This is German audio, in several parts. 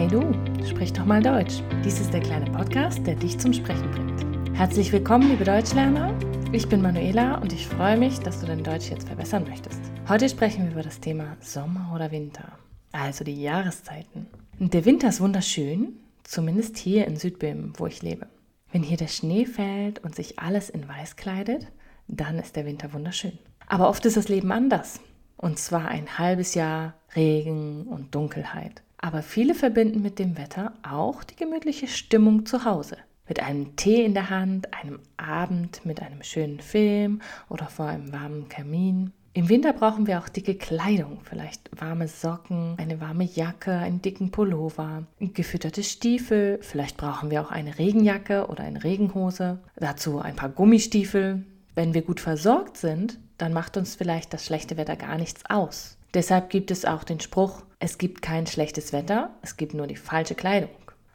Hey du, sprich doch mal Deutsch. Dies ist der kleine Podcast, der dich zum Sprechen bringt. Herzlich willkommen, liebe Deutschlerner. Ich bin Manuela und ich freue mich, dass du dein Deutsch jetzt verbessern möchtest. Heute sprechen wir über das Thema Sommer oder Winter, also die Jahreszeiten. Der Winter ist wunderschön, zumindest hier in Südböhmen, wo ich lebe. Wenn hier der Schnee fällt und sich alles in weiß kleidet, dann ist der Winter wunderschön. Aber oft ist das Leben anders. Und zwar ein halbes Jahr Regen und Dunkelheit. Aber viele verbinden mit dem Wetter auch die gemütliche Stimmung zu Hause. Mit einem Tee in der Hand, einem Abend mit einem schönen Film oder vor einem warmen Kamin. Im Winter brauchen wir auch dicke Kleidung, vielleicht warme Socken, eine warme Jacke, einen dicken Pullover, gefütterte Stiefel, vielleicht brauchen wir auch eine Regenjacke oder eine Regenhose, dazu ein paar Gummistiefel. Wenn wir gut versorgt sind, dann macht uns vielleicht das schlechte Wetter gar nichts aus. Deshalb gibt es auch den Spruch, es gibt kein schlechtes Wetter, es gibt nur die falsche Kleidung.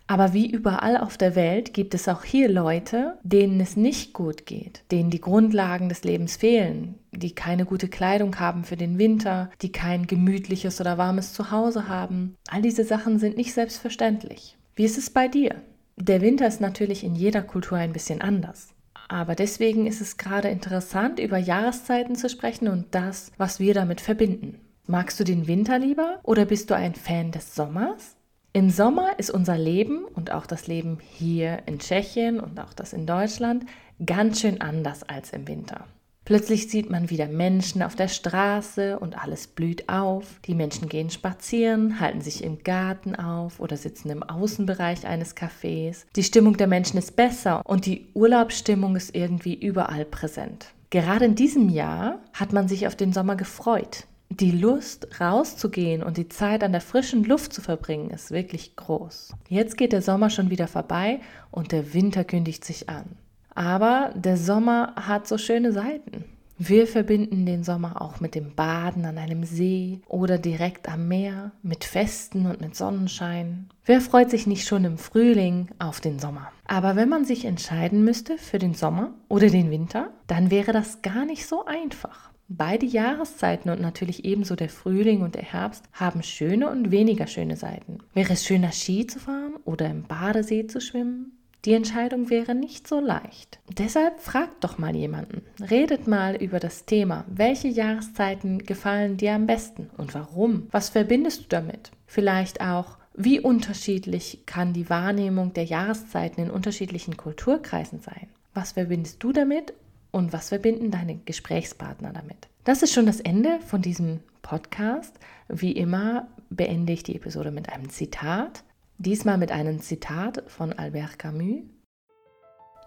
Aber wie überall auf der Welt gibt es auch hier Leute, denen es nicht gut geht, denen die Grundlagen des Lebens fehlen, die keine gute Kleidung haben für den Winter, die kein gemütliches oder warmes Zuhause haben. All diese Sachen sind nicht selbstverständlich. Wie ist es bei dir? Der Winter ist natürlich in jeder Kultur ein bisschen anders. Aber deswegen ist es gerade interessant, über Jahreszeiten zu sprechen und das, was wir damit verbinden. Magst du den Winter lieber oder bist du ein Fan des Sommers? Im Sommer ist unser Leben und auch das Leben hier in Tschechien und auch das in Deutschland ganz schön anders als im Winter. Plötzlich sieht man wieder Menschen auf der Straße und alles blüht auf. Die Menschen gehen spazieren, halten sich im Garten auf oder sitzen im Außenbereich eines Cafés. Die Stimmung der Menschen ist besser und die Urlaubsstimmung ist irgendwie überall präsent. Gerade in diesem Jahr hat man sich auf den Sommer gefreut. Die Lust rauszugehen und die Zeit an der frischen Luft zu verbringen ist wirklich groß. Jetzt geht der Sommer schon wieder vorbei und der Winter kündigt sich an. Aber der Sommer hat so schöne Seiten. Wir verbinden den Sommer auch mit dem Baden an einem See oder direkt am Meer, mit Festen und mit Sonnenschein. Wer freut sich nicht schon im Frühling auf den Sommer? Aber wenn man sich entscheiden müsste für den Sommer oder den Winter, dann wäre das gar nicht so einfach. Beide Jahreszeiten und natürlich ebenso der Frühling und der Herbst haben schöne und weniger schöne Seiten. Wäre es schöner Ski zu fahren oder im Badesee zu schwimmen? Die Entscheidung wäre nicht so leicht. Deshalb fragt doch mal jemanden. Redet mal über das Thema. Welche Jahreszeiten gefallen dir am besten und warum? Was verbindest du damit? Vielleicht auch, wie unterschiedlich kann die Wahrnehmung der Jahreszeiten in unterschiedlichen Kulturkreisen sein? Was verbindest du damit und was verbinden deine Gesprächspartner damit? Das ist schon das Ende von diesem Podcast. Wie immer beende ich die Episode mit einem Zitat. Diesmal mit einem Zitat von Albert Camus.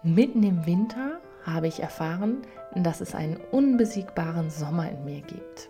Mitten im Winter habe ich erfahren, dass es einen unbesiegbaren Sommer in mir gibt.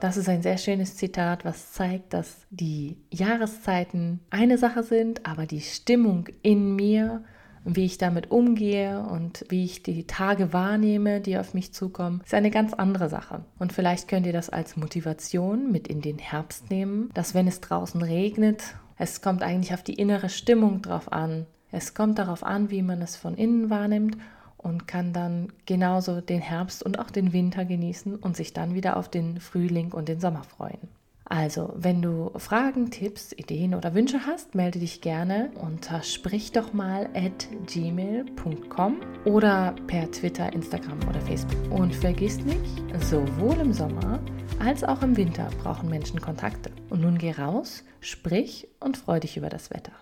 Das ist ein sehr schönes Zitat, was zeigt, dass die Jahreszeiten eine Sache sind, aber die Stimmung in mir wie ich damit umgehe und wie ich die Tage wahrnehme, die auf mich zukommen, ist eine ganz andere Sache. Und vielleicht könnt ihr das als Motivation mit in den Herbst nehmen, dass wenn es draußen regnet, es kommt eigentlich auf die innere Stimmung drauf an. Es kommt darauf an, wie man es von innen wahrnimmt und kann dann genauso den Herbst und auch den Winter genießen und sich dann wieder auf den Frühling und den Sommer freuen. Also, wenn du Fragen, Tipps, Ideen oder Wünsche hast, melde dich gerne unter sprich doch mal at gmail.com oder per Twitter, Instagram oder Facebook. Und vergiss nicht, sowohl im Sommer als auch im Winter brauchen Menschen Kontakte. Und nun geh raus, sprich und freu dich über das Wetter.